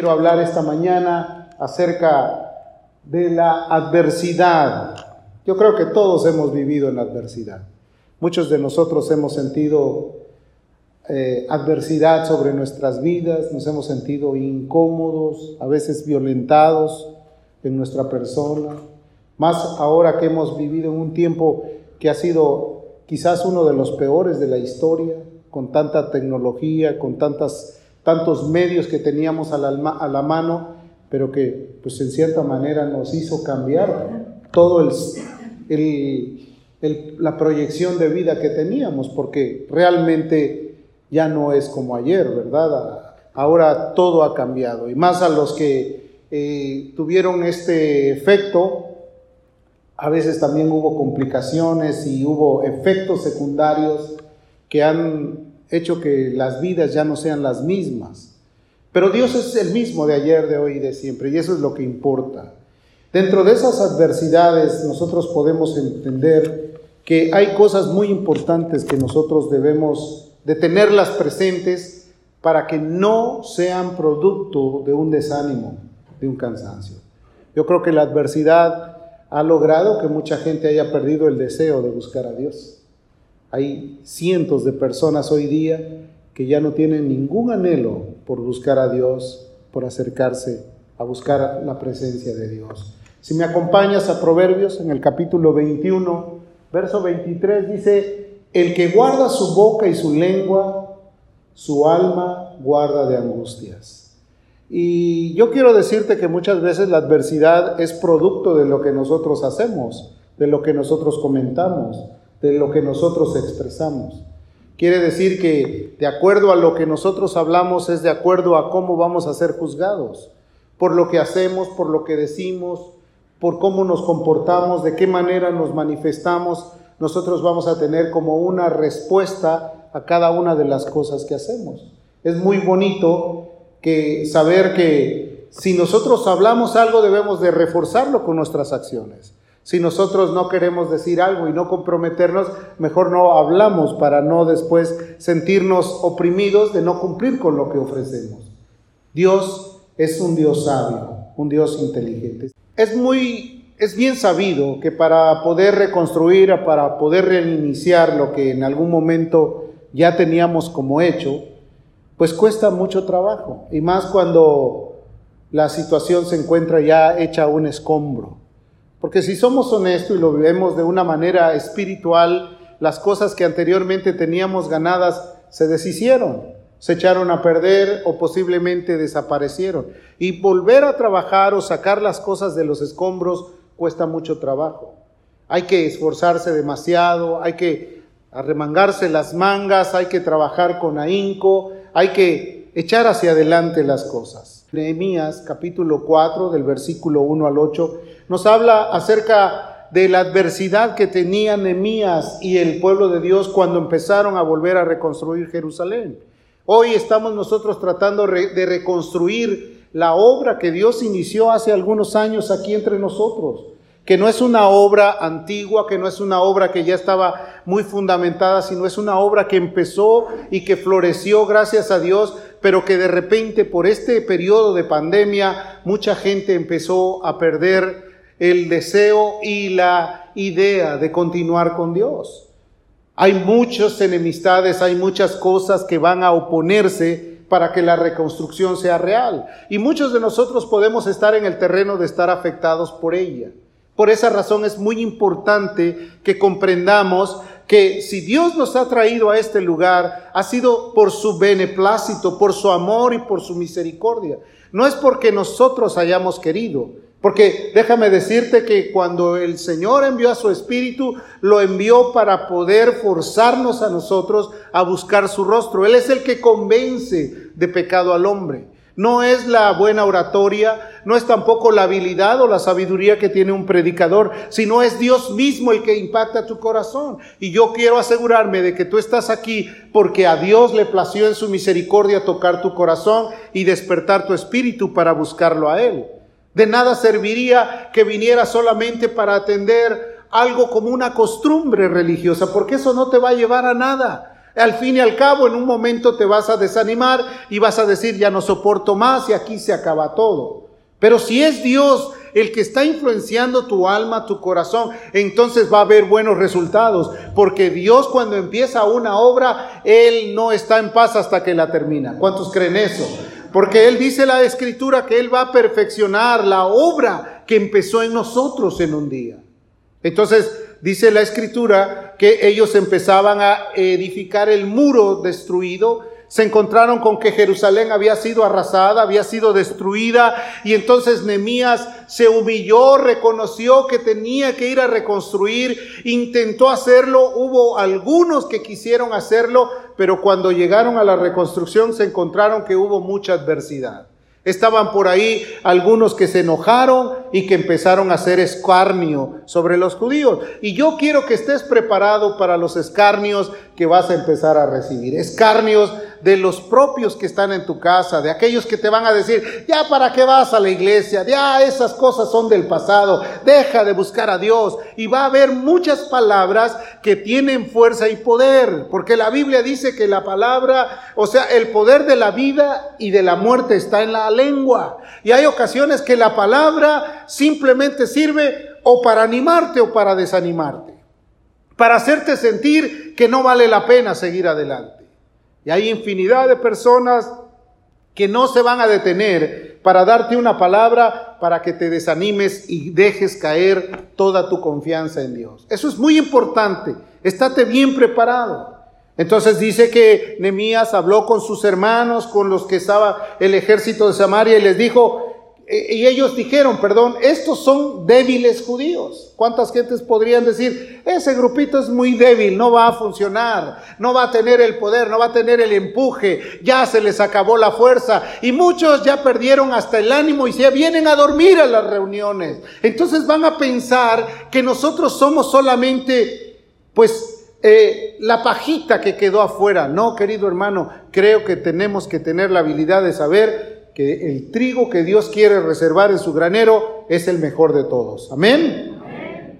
quiero hablar esta mañana acerca de la adversidad. Yo creo que todos hemos vivido en adversidad. Muchos de nosotros hemos sentido eh, adversidad sobre nuestras vidas, nos hemos sentido incómodos, a veces violentados en nuestra persona, más ahora que hemos vivido en un tiempo que ha sido quizás uno de los peores de la historia, con tanta tecnología, con tantas tantos medios que teníamos a la, mano, pero que pues en cierta manera nos hizo cambiar todo el, la proyección de vida que teníamos, porque realmente ya no es como ayer, ¿verdad? Ahora todo ha cambiado, y más a los que eh, tuvieron este efecto, a veces también hubo complicaciones y hubo efectos secundarios que han hecho que las vidas ya no sean las mismas. Pero Dios es el mismo de ayer, de hoy y de siempre, y eso es lo que importa. Dentro de esas adversidades nosotros podemos entender que hay cosas muy importantes que nosotros debemos de tenerlas presentes para que no sean producto de un desánimo, de un cansancio. Yo creo que la adversidad ha logrado que mucha gente haya perdido el deseo de buscar a Dios. Hay cientos de personas hoy día que ya no tienen ningún anhelo por buscar a Dios, por acercarse a buscar la presencia de Dios. Si me acompañas a Proverbios en el capítulo 21, verso 23 dice, el que guarda su boca y su lengua, su alma guarda de angustias. Y yo quiero decirte que muchas veces la adversidad es producto de lo que nosotros hacemos, de lo que nosotros comentamos, de lo que nosotros expresamos. Quiere decir que de acuerdo a lo que nosotros hablamos es de acuerdo a cómo vamos a ser juzgados, por lo que hacemos, por lo que decimos, por cómo nos comportamos, de qué manera nos manifestamos, nosotros vamos a tener como una respuesta a cada una de las cosas que hacemos. Es muy bonito que saber que si nosotros hablamos algo debemos de reforzarlo con nuestras acciones. Si nosotros no queremos decir algo y no comprometernos, mejor no hablamos para no después sentirnos oprimidos de no cumplir con lo que ofrecemos. Dios es un Dios sabio, un Dios inteligente. Es muy, es bien sabido que para poder reconstruir, para poder reiniciar lo que en algún momento ya teníamos como hecho, pues cuesta mucho trabajo. Y más cuando la situación se encuentra ya hecha un escombro. Porque si somos honestos y lo vemos de una manera espiritual, las cosas que anteriormente teníamos ganadas se deshicieron, se echaron a perder o posiblemente desaparecieron. Y volver a trabajar o sacar las cosas de los escombros cuesta mucho trabajo. Hay que esforzarse demasiado, hay que arremangarse las mangas, hay que trabajar con ahínco, hay que echar hacia adelante las cosas. Nehemías capítulo 4 del versículo 1 al 8 nos habla acerca de la adversidad que tenía Nehemías y el pueblo de Dios cuando empezaron a volver a reconstruir Jerusalén. Hoy estamos nosotros tratando de reconstruir la obra que Dios inició hace algunos años aquí entre nosotros, que no es una obra antigua, que no es una obra que ya estaba muy fundamentada, sino es una obra que empezó y que floreció gracias a Dios, pero que de repente por este periodo de pandemia mucha gente empezó a perder el deseo y la idea de continuar con Dios. Hay muchas enemistades, hay muchas cosas que van a oponerse para que la reconstrucción sea real. Y muchos de nosotros podemos estar en el terreno de estar afectados por ella. Por esa razón es muy importante que comprendamos que si Dios nos ha traído a este lugar, ha sido por su beneplácito, por su amor y por su misericordia. No es porque nosotros hayamos querido, porque déjame decirte que cuando el Señor envió a su Espíritu, lo envió para poder forzarnos a nosotros a buscar su rostro. Él es el que convence de pecado al hombre. No es la buena oratoria, no es tampoco la habilidad o la sabiduría que tiene un predicador, sino es Dios mismo el que impacta tu corazón. Y yo quiero asegurarme de que tú estás aquí porque a Dios le plació en su misericordia tocar tu corazón y despertar tu espíritu para buscarlo a Él. De nada serviría que viniera solamente para atender algo como una costumbre religiosa, porque eso no te va a llevar a nada. Al fin y al cabo, en un momento te vas a desanimar y vas a decir, ya no soporto más y aquí se acaba todo. Pero si es Dios el que está influenciando tu alma, tu corazón, entonces va a haber buenos resultados. Porque Dios cuando empieza una obra, Él no está en paz hasta que la termina. ¿Cuántos creen eso? Porque Él dice la escritura que Él va a perfeccionar la obra que empezó en nosotros en un día. Entonces, dice la escritura que ellos empezaban a edificar el muro destruido se encontraron con que Jerusalén había sido arrasada, había sido destruida, y entonces Nemías se humilló, reconoció que tenía que ir a reconstruir, intentó hacerlo, hubo algunos que quisieron hacerlo, pero cuando llegaron a la reconstrucción se encontraron que hubo mucha adversidad. Estaban por ahí algunos que se enojaron y que empezaron a hacer escarnio sobre los judíos. Y yo quiero que estés preparado para los escarnios que vas a empezar a recibir. Escarnios de los propios que están en tu casa, de aquellos que te van a decir, ya para qué vas a la iglesia, ya esas cosas son del pasado, deja de buscar a Dios. Y va a haber muchas palabras que tienen fuerza y poder, porque la Biblia dice que la palabra, o sea, el poder de la vida y de la muerte está en la lengua. Y hay ocasiones que la palabra simplemente sirve o para animarte o para desanimarte, para hacerte sentir que no vale la pena seguir adelante. Y hay infinidad de personas que no se van a detener para darte una palabra para que te desanimes y dejes caer toda tu confianza en Dios. Eso es muy importante. Estate bien preparado. Entonces dice que Nemías habló con sus hermanos, con los que estaba el ejército de Samaria y les dijo, y ellos dijeron, perdón, estos son débiles judíos. ¿Cuántas gentes podrían decir, ese grupito es muy débil, no va a funcionar, no va a tener el poder, no va a tener el empuje, ya se les acabó la fuerza y muchos ya perdieron hasta el ánimo y se vienen a dormir a las reuniones. Entonces van a pensar que nosotros somos solamente, pues, eh, la pajita que quedó afuera. No, querido hermano, creo que tenemos que tener la habilidad de saber que el trigo que Dios quiere reservar en su granero es el mejor de todos. Amén.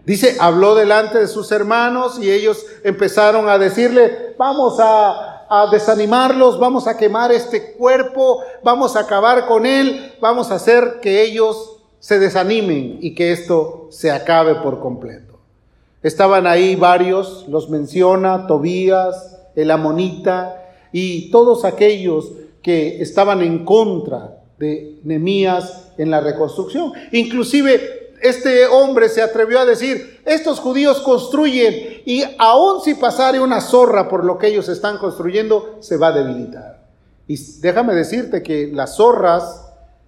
Dice, habló delante de sus hermanos y ellos empezaron a decirle, vamos a, a desanimarlos, vamos a quemar este cuerpo, vamos a acabar con él, vamos a hacer que ellos se desanimen y que esto se acabe por completo. Estaban ahí varios, los menciona Tobías, el amonita y todos aquellos que estaban en contra de Nemías en la reconstrucción. Inclusive este hombre se atrevió a decir, estos judíos construyen y aun si pasare una zorra por lo que ellos están construyendo, se va a debilitar. Y déjame decirte que las zorras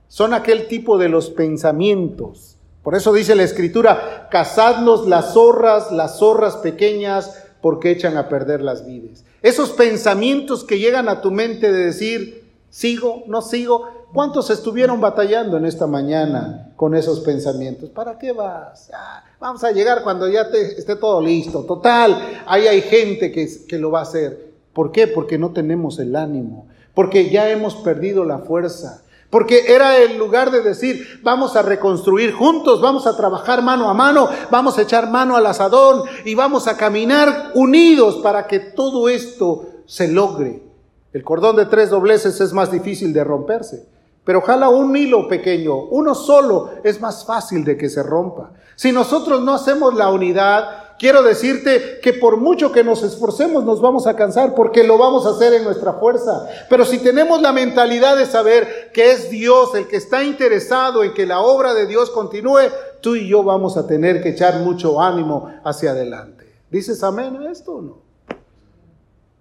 son aquel tipo de los pensamientos. Por eso dice la escritura, cazadnos las zorras, las zorras pequeñas, porque echan a perder las vides. Esos pensamientos que llegan a tu mente de decir, ¿Sigo? ¿No sigo? ¿Cuántos estuvieron batallando en esta mañana con esos pensamientos? ¿Para qué vas? vamos a llegar cuando ya te, esté todo listo. Total, ahí hay gente que, que lo va a hacer. ¿Por qué? Porque no tenemos el ánimo. Porque ya hemos perdido la fuerza. Porque era el lugar de decir, vamos a reconstruir juntos, vamos a trabajar mano a mano, vamos a echar mano al asadón y vamos a caminar unidos para que todo esto se logre. El cordón de tres dobleces es más difícil de romperse, pero ojalá un hilo pequeño, uno solo, es más fácil de que se rompa. Si nosotros no hacemos la unidad, quiero decirte que por mucho que nos esforcemos nos vamos a cansar porque lo vamos a hacer en nuestra fuerza. Pero si tenemos la mentalidad de saber que es Dios el que está interesado en que la obra de Dios continúe, tú y yo vamos a tener que echar mucho ánimo hacia adelante. ¿Dices amén a esto o no?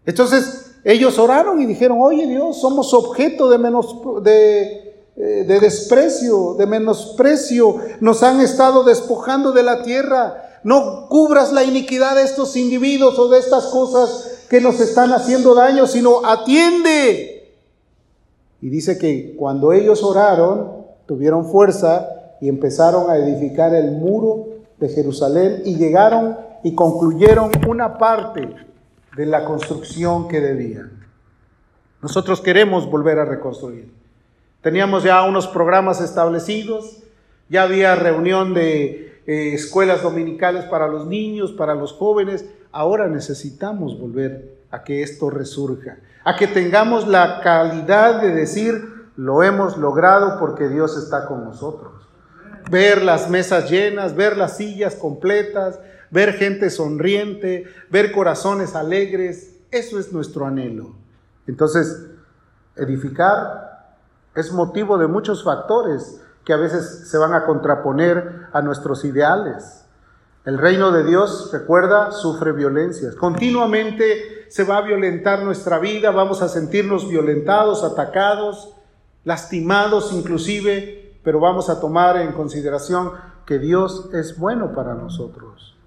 Entonces, ellos oraron y dijeron, oye Dios, somos objeto de, menos, de, eh, de desprecio, de menosprecio, nos han estado despojando de la tierra. No cubras la iniquidad de estos individuos o de estas cosas que nos están haciendo daño, sino atiende. Y dice que cuando ellos oraron, tuvieron fuerza y empezaron a edificar el muro de Jerusalén y llegaron y concluyeron una parte de la construcción que debían. Nosotros queremos volver a reconstruir. Teníamos ya unos programas establecidos, ya había reunión de eh, escuelas dominicales para los niños, para los jóvenes. Ahora necesitamos volver a que esto resurja, a que tengamos la calidad de decir, lo hemos logrado porque Dios está con nosotros. Ver las mesas llenas, ver las sillas completas, ver gente sonriente, ver corazones alegres, eso es nuestro anhelo. Entonces, edificar es motivo de muchos factores que a veces se van a contraponer a nuestros ideales. El reino de Dios, recuerda, sufre violencias. Continuamente se va a violentar nuestra vida, vamos a sentirnos violentados, atacados, lastimados inclusive, pero vamos a tomar en consideración que Dios es bueno para nosotros.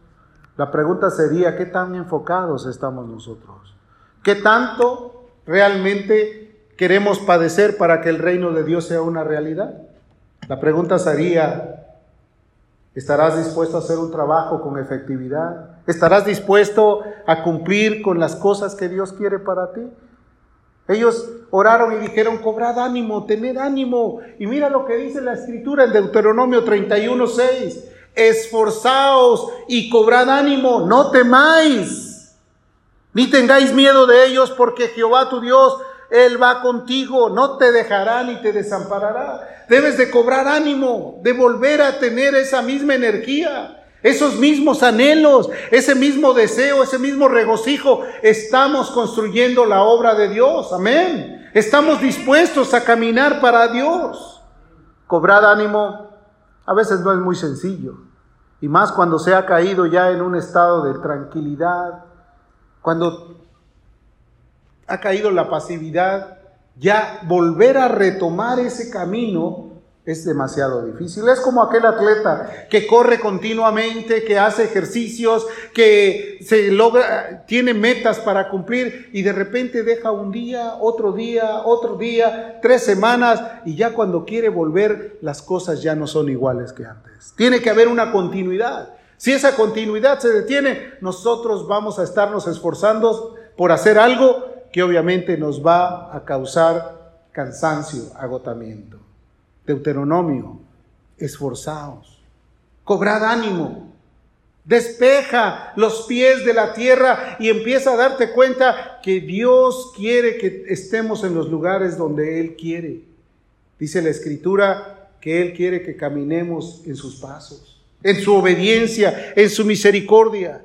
La pregunta sería, ¿qué tan enfocados estamos nosotros? ¿Qué tanto realmente queremos padecer para que el reino de Dios sea una realidad? La pregunta sería, ¿estarás dispuesto a hacer un trabajo con efectividad? ¿Estarás dispuesto a cumplir con las cosas que Dios quiere para ti? Ellos oraron y dijeron, cobrad ánimo, tened ánimo. Y mira lo que dice la escritura en Deuteronomio 31, 6. Esforzaos y cobrad ánimo, no temáis, ni tengáis miedo de ellos, porque Jehová tu Dios, Él va contigo, no te dejará ni te desamparará. Debes de cobrar ánimo, de volver a tener esa misma energía esos mismos anhelos, ese mismo deseo, ese mismo regocijo, estamos construyendo la obra de Dios. Amén. Estamos dispuestos a caminar para Dios. Cobrar ánimo a veces no es muy sencillo. Y más cuando se ha caído ya en un estado de tranquilidad, cuando ha caído la pasividad, ya volver a retomar ese camino es demasiado difícil. Es como aquel atleta que corre continuamente, que hace ejercicios, que se logra, tiene metas para cumplir y de repente deja un día, otro día, otro día, tres semanas y ya cuando quiere volver las cosas ya no son iguales que antes. Tiene que haber una continuidad. Si esa continuidad se detiene, nosotros vamos a estarnos esforzando por hacer algo que obviamente nos va a causar cansancio, agotamiento. Deuteronomio, esforzaos, cobrad ánimo, despeja los pies de la tierra y empieza a darte cuenta que Dios quiere que estemos en los lugares donde Él quiere. Dice la escritura que Él quiere que caminemos en sus pasos, en su obediencia, en su misericordia.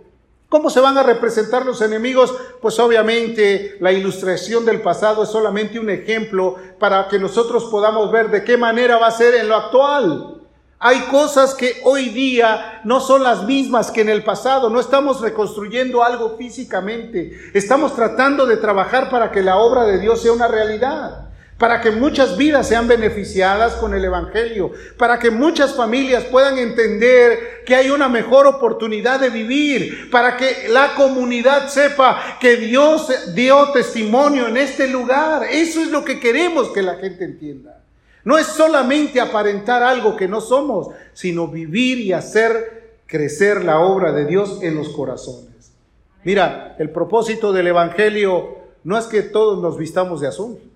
¿Cómo se van a representar los enemigos? Pues obviamente la ilustración del pasado es solamente un ejemplo para que nosotros podamos ver de qué manera va a ser en lo actual. Hay cosas que hoy día no son las mismas que en el pasado. No estamos reconstruyendo algo físicamente. Estamos tratando de trabajar para que la obra de Dios sea una realidad para que muchas vidas sean beneficiadas con el Evangelio, para que muchas familias puedan entender que hay una mejor oportunidad de vivir, para que la comunidad sepa que Dios dio testimonio en este lugar. Eso es lo que queremos que la gente entienda. No es solamente aparentar algo que no somos, sino vivir y hacer crecer la obra de Dios en los corazones. Mira, el propósito del Evangelio no es que todos nos vistamos de azul.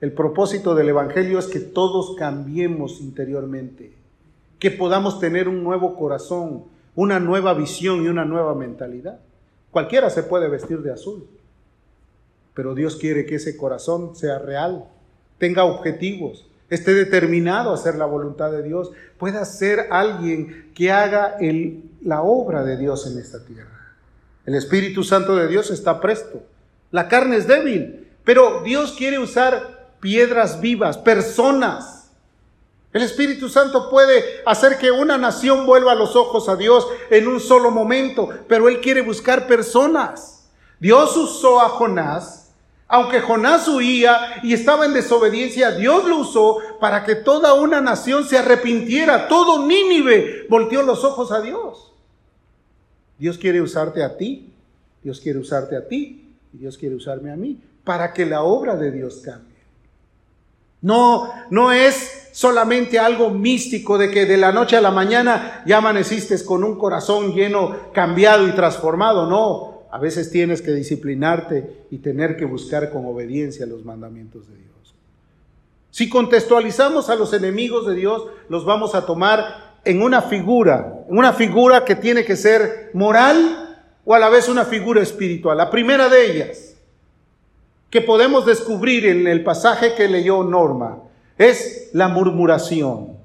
El propósito del Evangelio es que todos cambiemos interiormente, que podamos tener un nuevo corazón, una nueva visión y una nueva mentalidad. Cualquiera se puede vestir de azul, pero Dios quiere que ese corazón sea real, tenga objetivos, esté determinado a hacer la voluntad de Dios, pueda ser alguien que haga la obra de Dios en esta tierra. El Espíritu Santo de Dios está presto. La carne es débil, pero Dios quiere usar piedras vivas, personas. El Espíritu Santo puede hacer que una nación vuelva los ojos a Dios en un solo momento, pero Él quiere buscar personas. Dios usó a Jonás, aunque Jonás huía y estaba en desobediencia, Dios lo usó para que toda una nación se arrepintiera. Todo Nínive volteó los ojos a Dios. Dios quiere usarte a ti, Dios quiere usarte a ti y Dios quiere usarme a mí para que la obra de Dios cambie. No, no es solamente algo místico de que de la noche a la mañana ya amaneciste con un corazón lleno, cambiado y transformado. No, a veces tienes que disciplinarte y tener que buscar con obediencia los mandamientos de Dios. Si contextualizamos a los enemigos de Dios, los vamos a tomar en una figura, una figura que tiene que ser moral o a la vez una figura espiritual. La primera de ellas, que podemos descubrir en el pasaje que leyó Norma es la murmuración.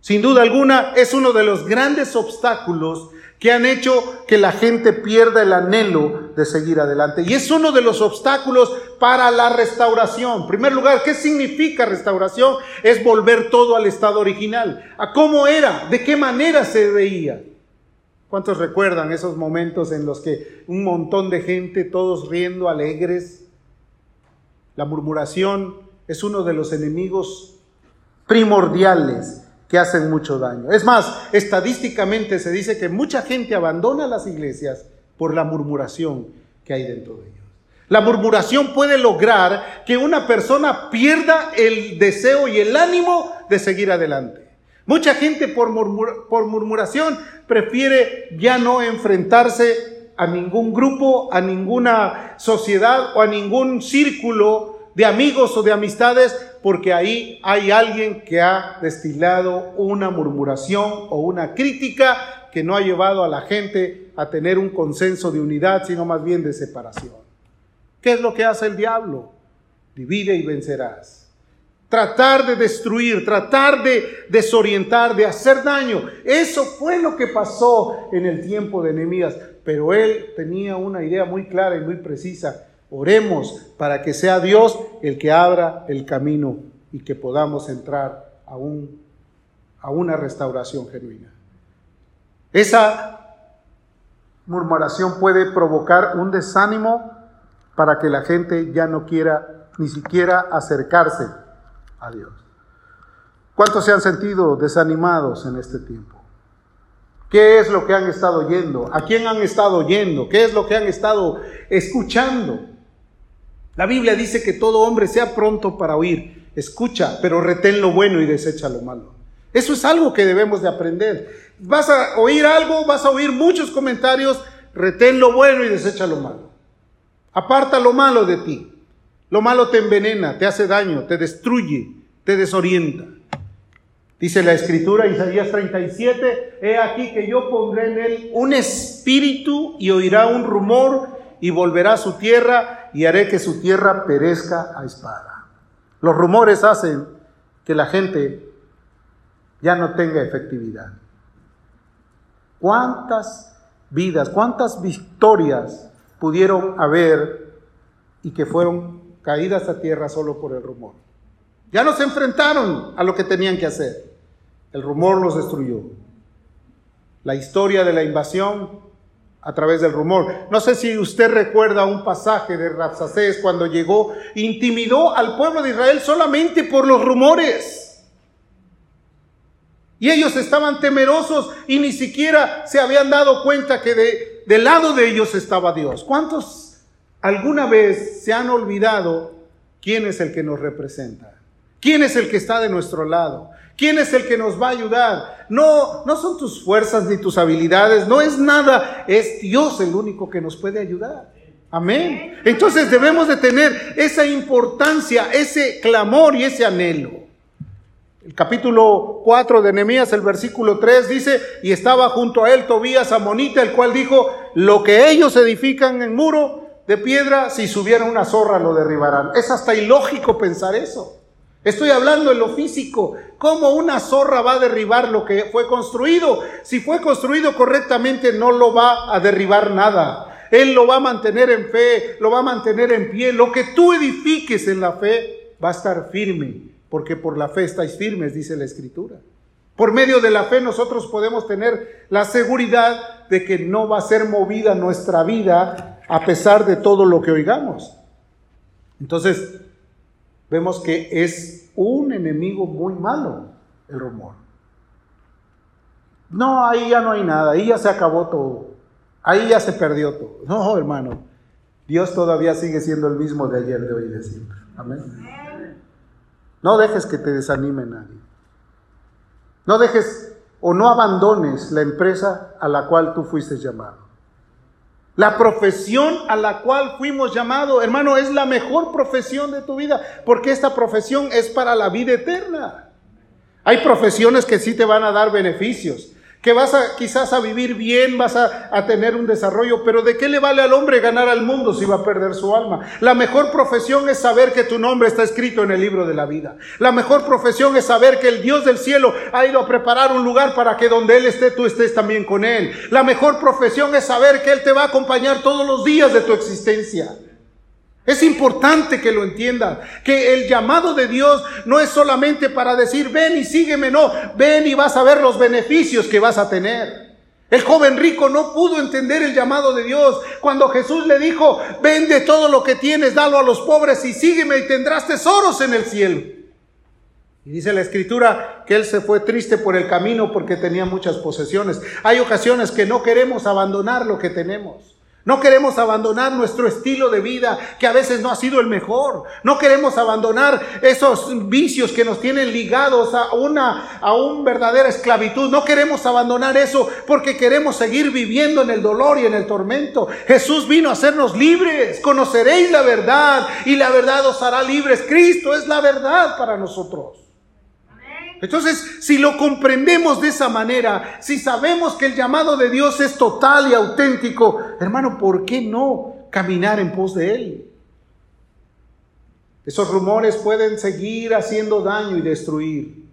Sin duda alguna es uno de los grandes obstáculos que han hecho que la gente pierda el anhelo de seguir adelante. Y es uno de los obstáculos para la restauración. En primer lugar, ¿qué significa restauración? Es volver todo al estado original. ¿A cómo era? ¿De qué manera se veía? ¿Cuántos recuerdan esos momentos en los que un montón de gente, todos riendo, alegres? La murmuración es uno de los enemigos primordiales que hacen mucho daño. Es más, estadísticamente se dice que mucha gente abandona las iglesias por la murmuración que hay dentro de ellos. La murmuración puede lograr que una persona pierda el deseo y el ánimo de seguir adelante. Mucha gente por, por murmuración prefiere ya no enfrentarse a ningún grupo, a ninguna sociedad o a ningún círculo de amigos o de amistades, porque ahí hay alguien que ha destilado una murmuración o una crítica que no ha llevado a la gente a tener un consenso de unidad, sino más bien de separación. ¿Qué es lo que hace el diablo? Divide y vencerás. Tratar de destruir, tratar de desorientar, de hacer daño. Eso fue lo que pasó en el tiempo de Nehemías. Pero él tenía una idea muy clara y muy precisa Oremos para que sea Dios el que abra el camino y que podamos entrar a, un, a una restauración genuina. Esa murmuración puede provocar un desánimo para que la gente ya no quiera ni siquiera acercarse a Dios. ¿Cuántos se han sentido desanimados en este tiempo? ¿Qué es lo que han estado oyendo? ¿A quién han estado oyendo? ¿Qué es lo que han estado escuchando? La Biblia dice que todo hombre sea pronto para oír, escucha, pero retén lo bueno y desecha lo malo. Eso es algo que debemos de aprender. Vas a oír algo, vas a oír muchos comentarios, retén lo bueno y desecha lo malo. Aparta lo malo de ti. Lo malo te envenena, te hace daño, te destruye, te desorienta. Dice la escritura, Isaías 37, he aquí que yo pondré en él un espíritu y oirá un rumor y volverá a su tierra y haré que su tierra perezca a espada. Los rumores hacen que la gente ya no tenga efectividad. ¿Cuántas vidas, cuántas victorias pudieron haber y que fueron caídas a tierra solo por el rumor? Ya no se enfrentaron a lo que tenían que hacer. El rumor los destruyó. La historia de la invasión a través del rumor. No sé si usted recuerda un pasaje de Rapsacés cuando llegó, intimidó al pueblo de Israel solamente por los rumores. Y ellos estaban temerosos y ni siquiera se habían dado cuenta que de, del lado de ellos estaba Dios. ¿Cuántos alguna vez se han olvidado quién es el que nos representa? ¿Quién es el que está de nuestro lado? ¿Quién es el que nos va a ayudar? No, no son tus fuerzas ni tus habilidades, no es nada, es Dios el único que nos puede ayudar. Amén. Entonces debemos de tener esa importancia, ese clamor y ese anhelo. El capítulo 4 de Nehemías, el versículo 3 dice, y estaba junto a él Tobías Amonita, el cual dijo, lo que ellos edifican en muro de piedra, si subiera una zorra lo derribarán. Es hasta ilógico pensar eso. Estoy hablando en lo físico. ¿Cómo una zorra va a derribar lo que fue construido? Si fue construido correctamente, no lo va a derribar nada. Él lo va a mantener en fe, lo va a mantener en pie. Lo que tú edifiques en la fe va a estar firme, porque por la fe estáis firmes, dice la Escritura. Por medio de la fe nosotros podemos tener la seguridad de que no va a ser movida nuestra vida a pesar de todo lo que oigamos. Entonces, vemos que es un enemigo muy malo el rumor. No, ahí ya no hay nada, ahí ya se acabó todo, ahí ya se perdió todo. No, hermano, Dios todavía sigue siendo el mismo de ayer, de hoy y de siempre. Amén. No dejes que te desanime nadie. No dejes o no abandones la empresa a la cual tú fuiste llamado. La profesión a la cual fuimos llamados, hermano, es la mejor profesión de tu vida, porque esta profesión es para la vida eterna. Hay profesiones que sí te van a dar beneficios, que vas a quizás a vivir bien, vas a, a, tener un desarrollo, pero ¿de qué le vale al hombre ganar al mundo si va a perder su alma? La mejor profesión es saber que tu nombre está escrito en el libro de la vida. La mejor profesión es saber que el Dios del cielo ha ido a preparar un lugar para que donde Él esté, tú estés también con Él. La mejor profesión es saber que Él te va a acompañar todos los días de tu existencia. Es importante que lo entiendan, que el llamado de Dios no es solamente para decir, ven y sígueme, no, ven y vas a ver los beneficios que vas a tener. El joven rico no pudo entender el llamado de Dios cuando Jesús le dijo, vende todo lo que tienes, dalo a los pobres y sígueme y tendrás tesoros en el cielo. Y dice la escritura que él se fue triste por el camino porque tenía muchas posesiones. Hay ocasiones que no queremos abandonar lo que tenemos. No queremos abandonar nuestro estilo de vida que a veces no ha sido el mejor. No queremos abandonar esos vicios que nos tienen ligados a una, a una verdadera esclavitud. No queremos abandonar eso porque queremos seguir viviendo en el dolor y en el tormento. Jesús vino a hacernos libres. Conoceréis la verdad y la verdad os hará libres. Cristo es la verdad para nosotros. Entonces, si lo comprendemos de esa manera, si sabemos que el llamado de Dios es total y auténtico, hermano, ¿por qué no caminar en pos de Él? Esos rumores pueden seguir haciendo daño y destruir.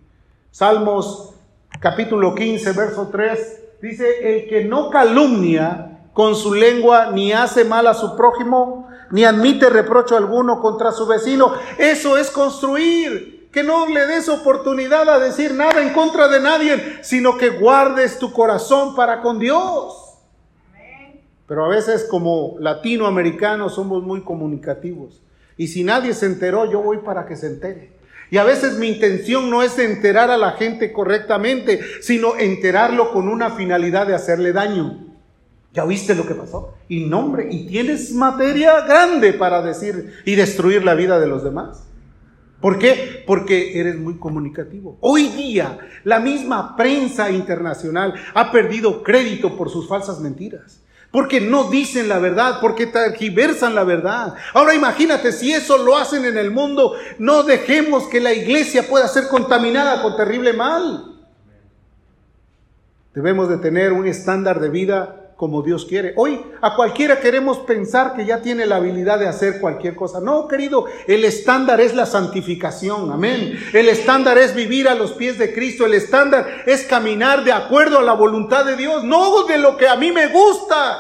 Salmos capítulo 15, verso 3, dice, el que no calumnia con su lengua, ni hace mal a su prójimo, ni admite reprocho alguno contra su vecino, eso es construir que no le des oportunidad a decir nada en contra de nadie, sino que guardes tu corazón para con Dios. Pero a veces como latinoamericanos somos muy comunicativos. Y si nadie se enteró, yo voy para que se entere. Y a veces mi intención no es enterar a la gente correctamente, sino enterarlo con una finalidad de hacerle daño. ¿Ya oíste lo que pasó? Y nombre, y tienes materia grande para decir y destruir la vida de los demás. ¿Por qué? Porque eres muy comunicativo. Hoy día la misma prensa internacional ha perdido crédito por sus falsas mentiras. Porque no dicen la verdad, porque tergiversan la verdad. Ahora imagínate si eso lo hacen en el mundo, no dejemos que la iglesia pueda ser contaminada con terrible mal. Debemos de tener un estándar de vida como Dios quiere. Hoy a cualquiera queremos pensar que ya tiene la habilidad de hacer cualquier cosa. No, querido, el estándar es la santificación, amén. El estándar es vivir a los pies de Cristo, el estándar es caminar de acuerdo a la voluntad de Dios, no de lo que a mí me gusta,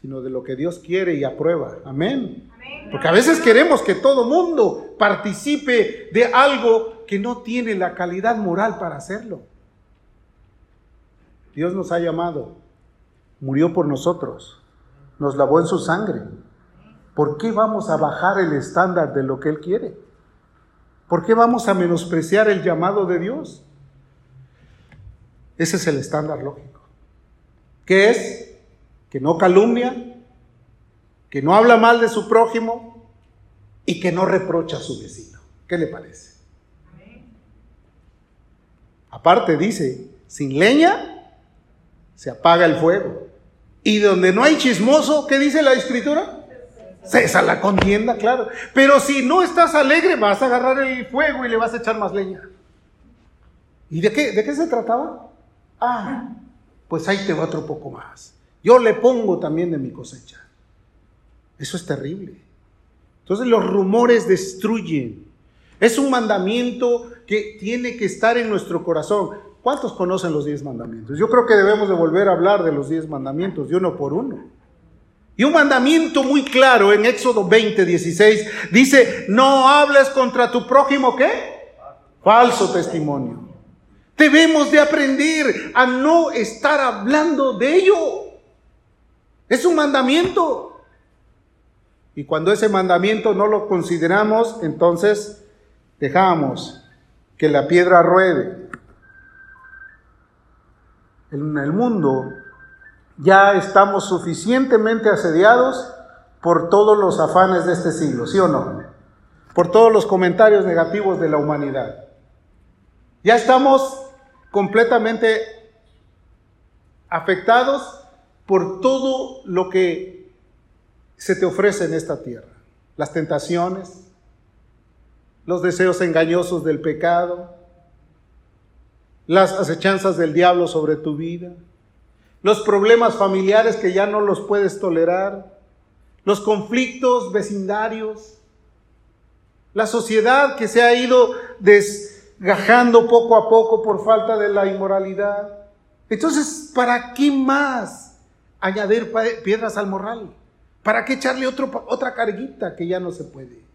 sino de lo que Dios quiere y aprueba, amén. Porque a veces queremos que todo mundo participe de algo que no tiene la calidad moral para hacerlo. Dios nos ha llamado, murió por nosotros, nos lavó en su sangre. ¿Por qué vamos a bajar el estándar de lo que Él quiere? ¿Por qué vamos a menospreciar el llamado de Dios? Ese es el estándar lógico. ¿Qué es? Que no calumnia, que no habla mal de su prójimo y que no reprocha a su vecino. ¿Qué le parece? Aparte dice, sin leña se apaga el fuego. Y donde no hay chismoso, ¿qué dice la escritura? Cesa la contienda, claro. Pero si no estás alegre, vas a agarrar el fuego y le vas a echar más leña. ¿Y de qué, de qué se trataba? Ah, pues ahí te va otro poco más. Yo le pongo también de mi cosecha. Eso es terrible. Entonces los rumores destruyen. Es un mandamiento que tiene que estar en nuestro corazón. ¿Cuántos conocen los diez mandamientos? Yo creo que debemos de volver a hablar de los diez mandamientos, de uno por uno. Y un mandamiento muy claro en Éxodo 20, 16 dice, no hables contra tu prójimo, ¿qué? Falso testimonio. Debemos de aprender a no estar hablando de ello. Es un mandamiento. Y cuando ese mandamiento no lo consideramos, entonces dejamos que la piedra ruede en el mundo ya estamos suficientemente asediados por todos los afanes de este siglo, ¿sí o no? Por todos los comentarios negativos de la humanidad. Ya estamos completamente afectados por todo lo que se te ofrece en esta tierra. Las tentaciones, los deseos engañosos del pecado, las acechanzas del diablo sobre tu vida, los problemas familiares que ya no los puedes tolerar, los conflictos vecindarios, la sociedad que se ha ido desgajando poco a poco por falta de la inmoralidad. Entonces, ¿para qué más añadir piedras al morral? ¿Para qué echarle otro, otra carguita que ya no se puede?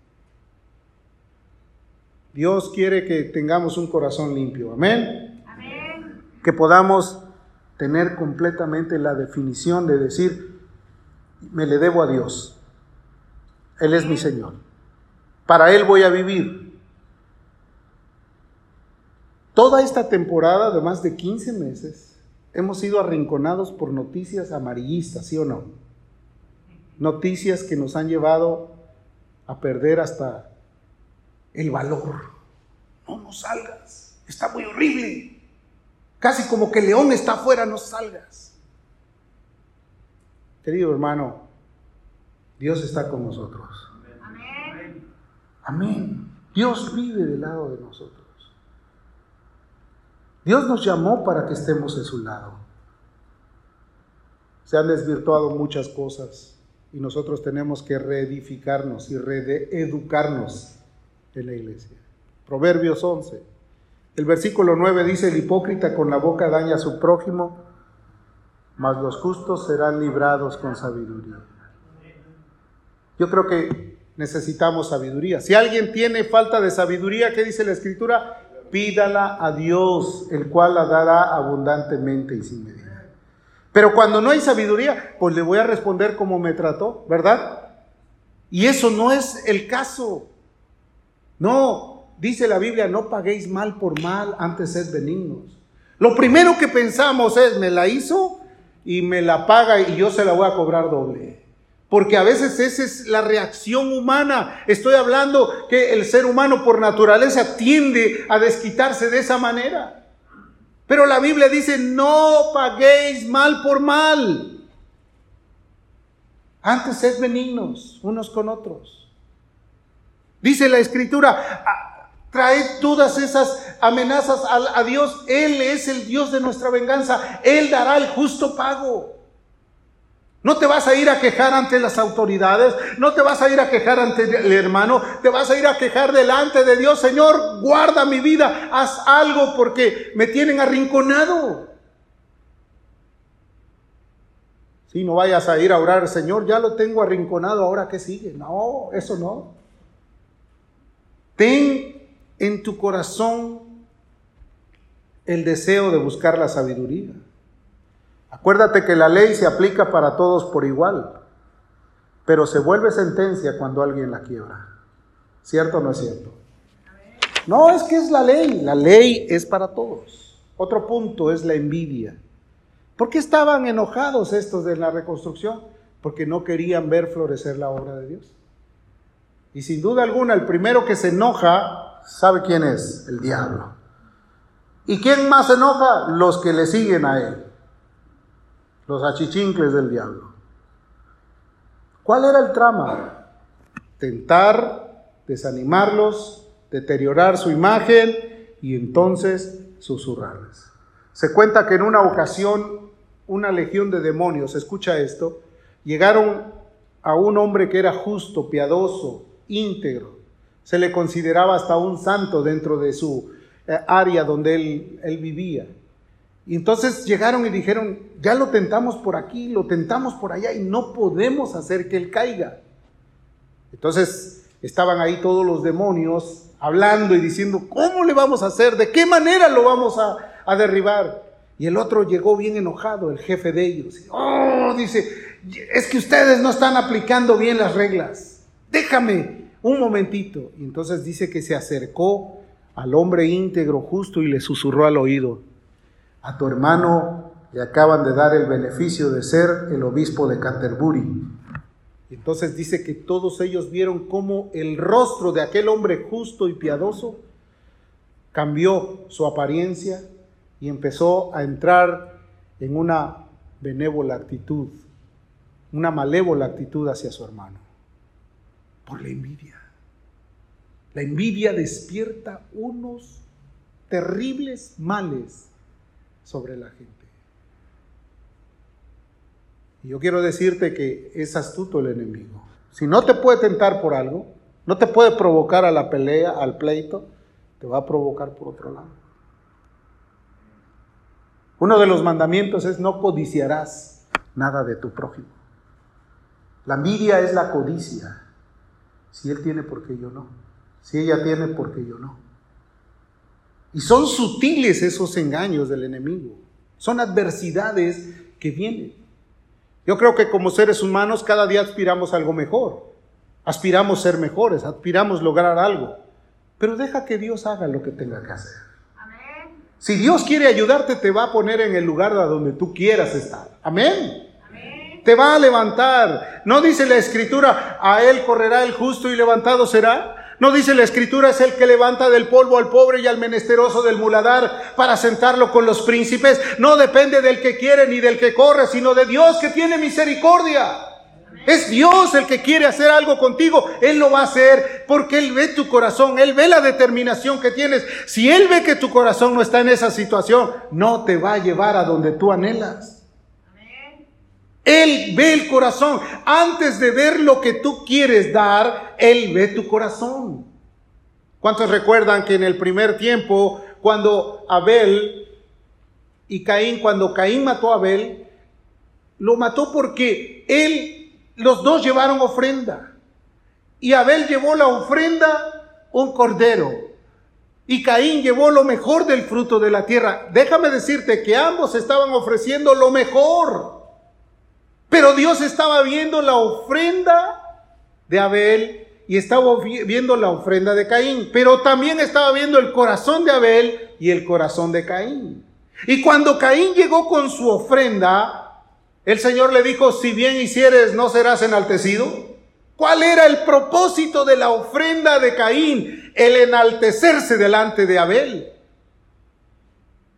Dios quiere que tengamos un corazón limpio. Amén. Que podamos tener completamente la definición de decir, me le debo a Dios. Él es mi Señor. Para Él voy a vivir. Toda esta temporada de más de 15 meses hemos sido arrinconados por noticias amarillistas, ¿sí o no? Noticias que nos han llevado a perder hasta el valor. No, no salgas, está muy horrible. Casi como que el león está afuera, no salgas. Querido hermano, Dios está con nosotros. Amén. Amén. Dios vive del lado de nosotros. Dios nos llamó para que estemos en su lado. Se han desvirtuado muchas cosas y nosotros tenemos que reedificarnos y reeducarnos en la iglesia. Proverbios 11. El versículo 9 dice, el hipócrita con la boca daña a su prójimo, mas los justos serán librados con sabiduría. Yo creo que necesitamos sabiduría. Si alguien tiene falta de sabiduría, ¿qué dice la escritura? Pídala a Dios, el cual la dará abundantemente y sin medida. Pero cuando no hay sabiduría, pues le voy a responder como me trató, ¿verdad? Y eso no es el caso. No, dice la Biblia, no paguéis mal por mal, antes sed benignos. Lo primero que pensamos es, me la hizo y me la paga y yo se la voy a cobrar doble. Porque a veces esa es la reacción humana. Estoy hablando que el ser humano por naturaleza tiende a desquitarse de esa manera. Pero la Biblia dice, no paguéis mal por mal. Antes sed benignos unos con otros. Dice la escritura, traed todas esas amenazas a, Dios. Él es el Dios de nuestra venganza. Él dará el justo pago. No te vas a ir a quejar ante las autoridades, no te vas a ir a quejar ante el hermano, te vas a ir a quejar delante de Dios, Señor, guarda mi vida, haz algo porque me tienen arrinconado. Si no vayas a ir a orar, Señor, ya lo tengo arrinconado, ahora qué sigue. No, eso no. Ten en tu corazón el deseo de buscar la sabiduría. Acuérdate que la ley se aplica para todos por igual, pero se vuelve sentencia cuando alguien la quiebra. ¿Cierto o no es cierto? No, es que es la ley, la ley es para todos. Otro punto es la envidia. ¿Por qué estaban enojados estos de la reconstrucción? Porque no querían ver florecer la obra de Dios. Y sin duda alguna, el primero que se enoja, ¿sabe quién es? El diablo. ¿Y quién más se enoja? Los que le siguen a él. Los achichincles del diablo. ¿Cuál era el trama? Tentar, desanimarlos, deteriorar su imagen y entonces susurrarles. Se cuenta que en una ocasión una legión de demonios, escucha esto, llegaron a un hombre que era justo, piadoso, íntegro. Se le consideraba hasta un santo dentro de su eh, área donde él, vivía. Y entonces llegaron y dijeron, ya lo tentamos por aquí, lo tentamos por allá y no podemos hacer que él caiga. Entonces estaban ahí todos los demonios hablando y diciendo, ¿cómo le vamos a hacer? ¿De qué manera lo vamos a, a derribar? Y el otro llegó bien enojado, el jefe de ellos. Oh, dice, es que ustedes no están aplicando bien las reglas. Déjame, un momentito. Y entonces dice que se acercó al hombre íntegro, justo, y le susurró al oído, a tu hermano le acaban de dar el beneficio de ser el obispo de Canterbury. Entonces dice que todos ellos vieron cómo el rostro de aquel hombre justo y piadoso cambió su apariencia y empezó a entrar en una benévola actitud, una malévola actitud hacia su hermano por la envidia. La envidia despierta unos terribles males sobre la gente. Y yo quiero decirte que es astuto el enemigo. Si no te puede tentar por algo, no te puede provocar a la pelea, al pleito, te va a provocar por otro lado. Uno de los mandamientos es no codiciarás nada de tu prójimo. La envidia es la codicia. Si él tiene, ¿por qué yo no? Si ella tiene, ¿por qué yo no? Y son sutiles esos engaños del enemigo. Son adversidades que vienen. Yo creo que como seres humanos cada día aspiramos a algo mejor. Aspiramos ser mejores, aspiramos lograr algo. Pero deja que Dios haga lo que tenga que hacer. Si Dios quiere ayudarte, te va a poner en el lugar a donde tú quieras estar. Amén. Te va a levantar. No dice la escritura, a él correrá el justo y levantado será. No dice la escritura, es el que levanta del polvo al pobre y al menesteroso del muladar para sentarlo con los príncipes. No depende del que quiere ni del que corre, sino de Dios que tiene misericordia. Es Dios el que quiere hacer algo contigo. Él lo va a hacer porque Él ve tu corazón, Él ve la determinación que tienes. Si Él ve que tu corazón no está en esa situación, no te va a llevar a donde tú anhelas. Él ve el corazón. Antes de ver lo que tú quieres dar, Él ve tu corazón. ¿Cuántos recuerdan que en el primer tiempo, cuando Abel y Caín, cuando Caín mató a Abel, lo mató porque él, los dos llevaron ofrenda. Y Abel llevó la ofrenda, un cordero. Y Caín llevó lo mejor del fruto de la tierra. Déjame decirte que ambos estaban ofreciendo lo mejor. Pero Dios estaba viendo la ofrenda de Abel y estaba viendo la ofrenda de Caín, pero también estaba viendo el corazón de Abel y el corazón de Caín. Y cuando Caín llegó con su ofrenda, el Señor le dijo, si bien hicieres, no serás enaltecido. ¿Cuál era el propósito de la ofrenda de Caín? El enaltecerse delante de Abel.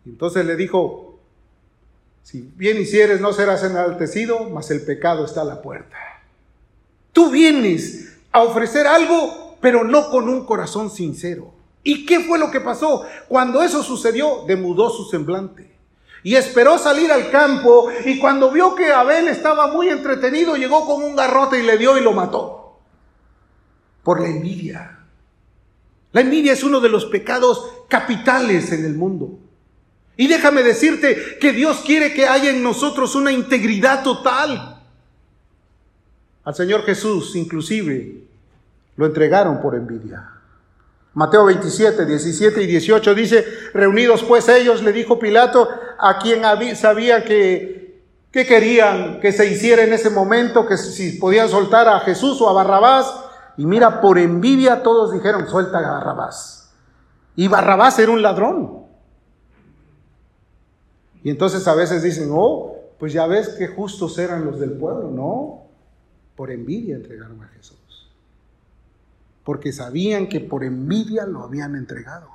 Entonces le dijo, si bien hicieres, no serás enaltecido, mas el pecado está a la puerta. Tú vienes a ofrecer algo, pero no con un corazón sincero. ¿Y qué fue lo que pasó? Cuando eso sucedió, demudó su semblante. Y esperó salir al campo y cuando vio que Abel estaba muy entretenido, llegó con un garrote y le dio y lo mató. Por la envidia. La envidia es uno de los pecados capitales en el mundo. Y déjame decirte que Dios quiere que haya en nosotros una integridad total. Al Señor Jesús, inclusive, lo entregaron por envidia. Mateo 27, 17 y 18 dice, reunidos pues ellos, le dijo Pilato, a quien sabía que, que querían que se hiciera en ese momento, que si podían soltar a Jesús o a Barrabás. Y mira, por envidia todos dijeron, suelta a Barrabás. Y Barrabás era un ladrón. Y entonces a veces dicen, oh, pues ya ves qué justos eran los del pueblo. No, por envidia entregaron a Jesús. Porque sabían que por envidia lo habían entregado.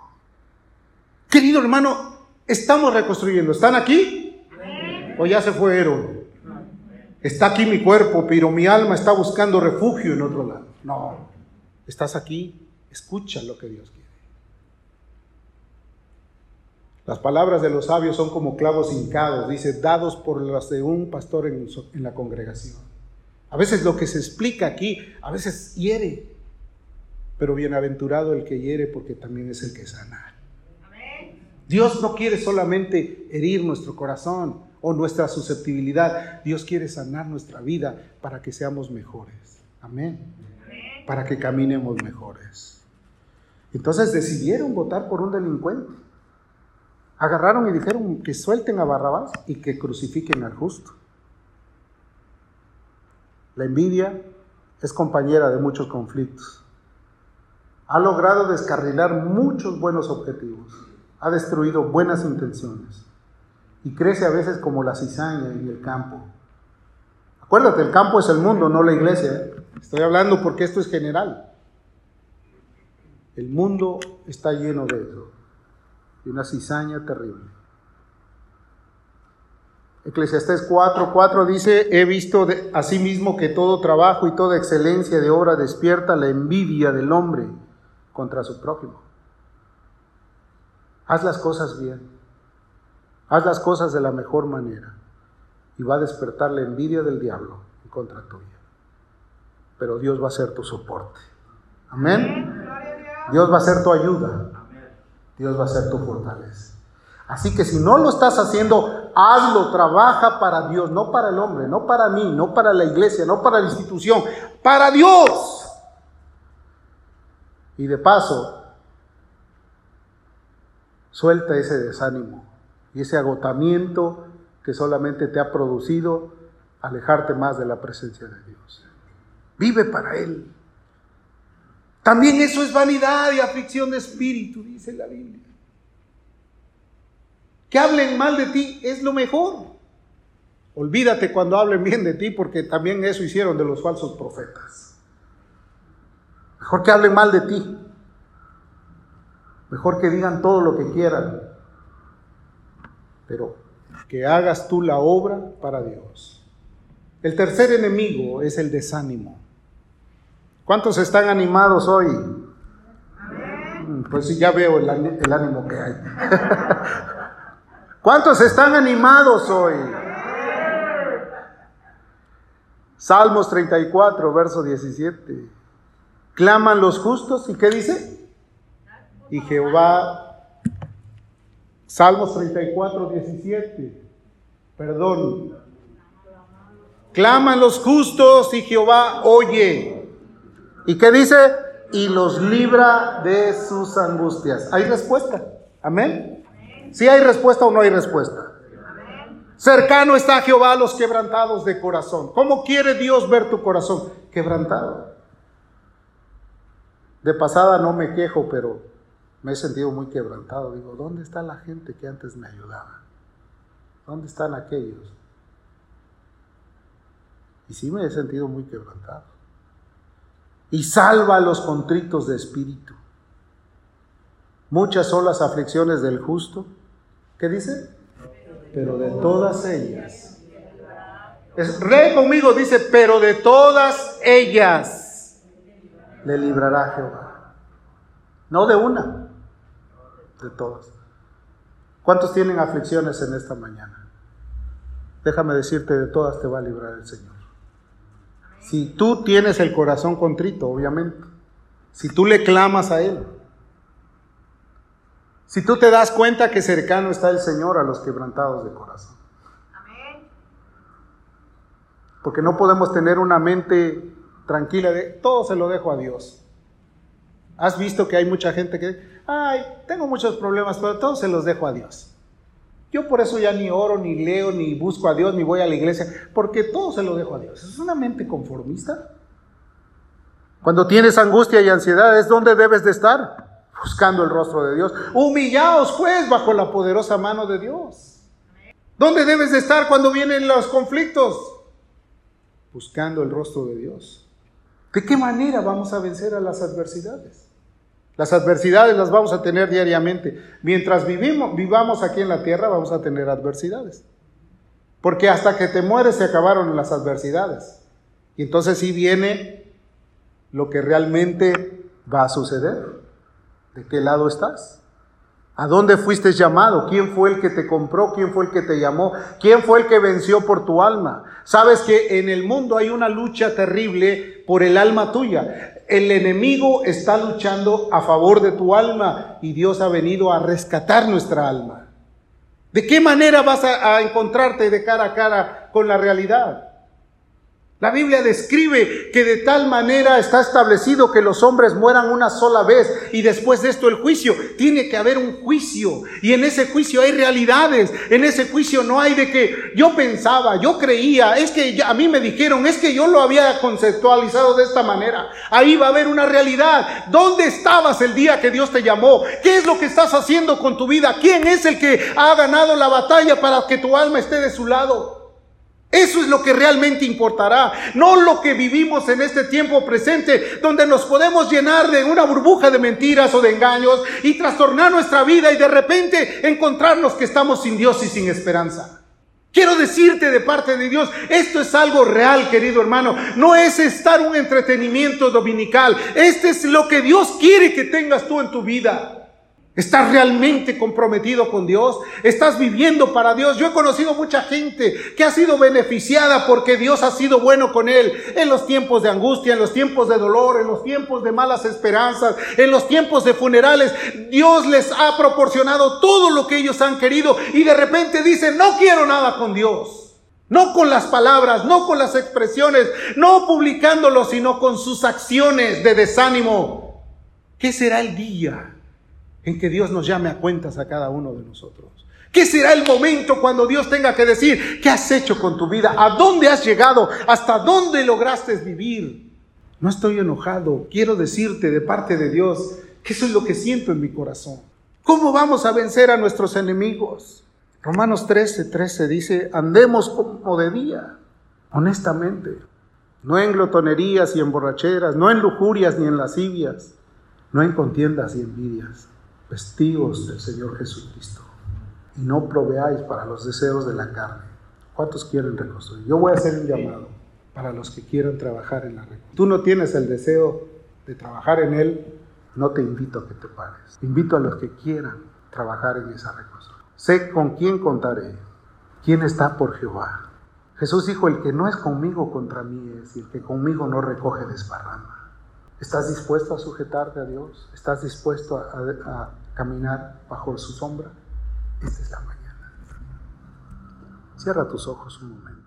Querido hermano, estamos reconstruyendo. ¿Están aquí? ¿O ya se fueron? Está aquí mi cuerpo, pero mi alma está buscando refugio en otro lado. No, estás aquí, escucha lo que Dios quiere. Las palabras de los sabios son como clavos hincados, dice, dados por las de un pastor en, la congregación. A veces lo que se explica aquí, a veces hiere, pero bienaventurado el que hiere porque también es el que sana. Dios no quiere solamente herir nuestro corazón o nuestra susceptibilidad, Dios quiere sanar nuestra vida para que seamos mejores. Amén. Para que caminemos mejores. Entonces decidieron votar por un delincuente agarraron y dijeron que suelten a Barrabás y que crucifiquen al justo. La envidia es compañera de muchos conflictos. Ha logrado descarrilar muchos buenos objetivos. Ha destruido buenas intenciones. Y crece a veces como la cizaña en el campo. Acuérdate, el campo es el mundo, no la iglesia. Estoy hablando porque esto es general. El mundo está lleno de eso una cizaña terrible. Eclesiastés 4, 4 dice, he visto asimismo que todo trabajo y toda excelencia de obra despierta la envidia del hombre contra su prójimo. Haz las cosas bien. Haz las cosas de la mejor manera. Y va a despertar la envidia del diablo en contra tuya. Pero Dios va a ser tu soporte. Amén. Dios va a ser tu ayuda. Dios va a ser tu fortaleza. Así que si no lo estás haciendo, hazlo, trabaja para Dios, no para el hombre, no para mí, no para la iglesia, no para la institución, para Dios. Y de paso, suelta ese desánimo y ese agotamiento que solamente te ha producido alejarte más de la presencia de Dios. Vive para Él. También eso es vanidad y aflicción de espíritu, dice la Biblia. Que hablen mal de ti es lo mejor. Olvídate cuando hablen bien de ti, porque también eso hicieron de los falsos profetas. Mejor que hablen mal de ti. Mejor que digan todo lo que quieran. Pero que hagas tú la obra para Dios. El tercer enemigo es el desánimo. ¿Cuántos están animados hoy? Pues sí, ya veo el, ánimo que hay. ¿Cuántos están animados hoy? Salmos 34, verso 17. Claman los justos y ¿qué dice? Y Jehová, Salmos 34, 17, perdón. Claman los justos y Jehová oye. ¿Y qué dice? Y los libra de sus angustias. ¿Hay respuesta? ¿Amén? ¿Si ¿Sí hay respuesta o no hay respuesta? Cercano está Jehová a los quebrantados de corazón. ¿Cómo quiere Dios ver tu corazón? Quebrantado. De pasada no me quejo, pero me he sentido muy quebrantado. Digo, ¿dónde está la gente que antes me ayudaba? ¿Dónde están aquellos? Y sí me he sentido muy quebrantado. Y salva a los contritos de espíritu. Muchas son las aflicciones del justo. ¿Qué dice? Pero de todas ellas. Es, rey conmigo dice, pero de todas ellas le librará Jehová. No de una, de todas. ¿Cuántos tienen aflicciones en esta mañana? Déjame decirte, de todas te va a librar el Señor. Si tú tienes el corazón contrito, obviamente. Si tú le clamas a Él. Si tú te das cuenta que cercano está el Señor a los quebrantados de corazón. Porque no podemos tener una mente tranquila de todo se lo dejo a Dios. Has visto que hay mucha gente que, ay, tengo muchos problemas, pero todo se los dejo a Dios. Yo por eso ya ni oro, ni leo, ni busco a Dios, ni voy a la iglesia, porque todo se lo dejo a Dios. ¿Es una mente conformista? Cuando tienes angustia y ansiedad, ¿es donde debes de estar? Buscando el rostro de Dios. Humillaos pues bajo la poderosa mano de Dios. ¿Dónde debes de estar cuando vienen los conflictos? Buscando el rostro de Dios. ¿De qué manera vamos a vencer a las adversidades? Las adversidades las vamos a tener diariamente. Mientras vivimos, vivamos aquí en la tierra, vamos a tener adversidades. Porque hasta que te mueres se acabaron las adversidades. Y entonces sí viene lo que realmente va a suceder. ¿De qué lado estás? ¿A dónde fuiste llamado? ¿Quién fue el que te compró? ¿Quién fue el que te llamó? ¿Quién fue el que venció por tu alma? Sabes que en el mundo hay una lucha terrible por el alma tuya. El enemigo está luchando a favor de tu alma y Dios ha venido a rescatar nuestra alma. ¿De qué manera vas a, encontrarte de cara a cara con la realidad? La Biblia describe que de tal manera está establecido que los hombres mueran una sola vez y después de esto el juicio. Tiene que haber un juicio y en ese juicio hay realidades. En ese juicio no hay de que yo pensaba, yo creía, es que a mí me dijeron, es que yo lo había conceptualizado de esta manera. Ahí va a haber una realidad. ¿Dónde estabas el día que Dios te llamó? ¿Qué es lo que estás haciendo con tu vida? ¿Quién es el que ha ganado la batalla para que tu alma esté de su lado? Eso es lo que realmente importará, no lo que vivimos en este tiempo presente, donde nos podemos llenar de una burbuja de mentiras o de engaños y trastornar nuestra vida y de repente encontrarnos que estamos sin Dios y sin esperanza. Quiero decirte de parte de Dios, esto es algo real, querido hermano. No es estar un entretenimiento dominical. Este es lo que Dios quiere que tengas tú en tu vida. ¿Estás realmente comprometido con Dios? ¿Estás viviendo para Dios? Yo he conocido mucha gente que ha sido beneficiada porque Dios ha sido bueno con él en los tiempos de angustia, en los tiempos de dolor, en los tiempos de malas esperanzas, en los tiempos de funerales. Dios les ha proporcionado todo lo que ellos han querido y de repente dicen, no quiero nada con Dios. No con las palabras, no con las expresiones, no publicándolo, sino con sus acciones de desánimo. ¿Qué será el día? En que Dios nos llame a cuentas a cada uno de nosotros. ¿Qué será el momento cuando Dios tenga que decir, ¿qué has hecho con tu vida? ¿A dónde has llegado? ¿Hasta dónde lograste vivir? No estoy enojado, quiero decirte de parte de Dios que eso es lo que siento en mi corazón. ¿Cómo vamos a vencer a nuestros enemigos? Romanos 13, 13 dice, andemos como de día, honestamente, no en glotonerías y en borracheras, no en lujurias ni en lascivias, no en contiendas y envidias vestigos del Señor Jesucristo y no proveáis para los deseos de la carne. ¿Cuántos quieren reconstruir? Yo voy a hacer un llamado para los que quieran trabajar en la reconstrucción. Tú no tienes el deseo de trabajar en él, no te invito a que te pares. Invito a los que quieran trabajar en esa reconstrucción. Sé con quién contaré, quién está por Jehová. Jesús dijo, el que no es conmigo contra mí es, y el que conmigo no recoge desparrama. ¿Estás dispuesto a sujetarte a Dios? ¿Estás dispuesto a, caminar bajo su sombra? Esta es la mañana. Cierra tus ojos un momento.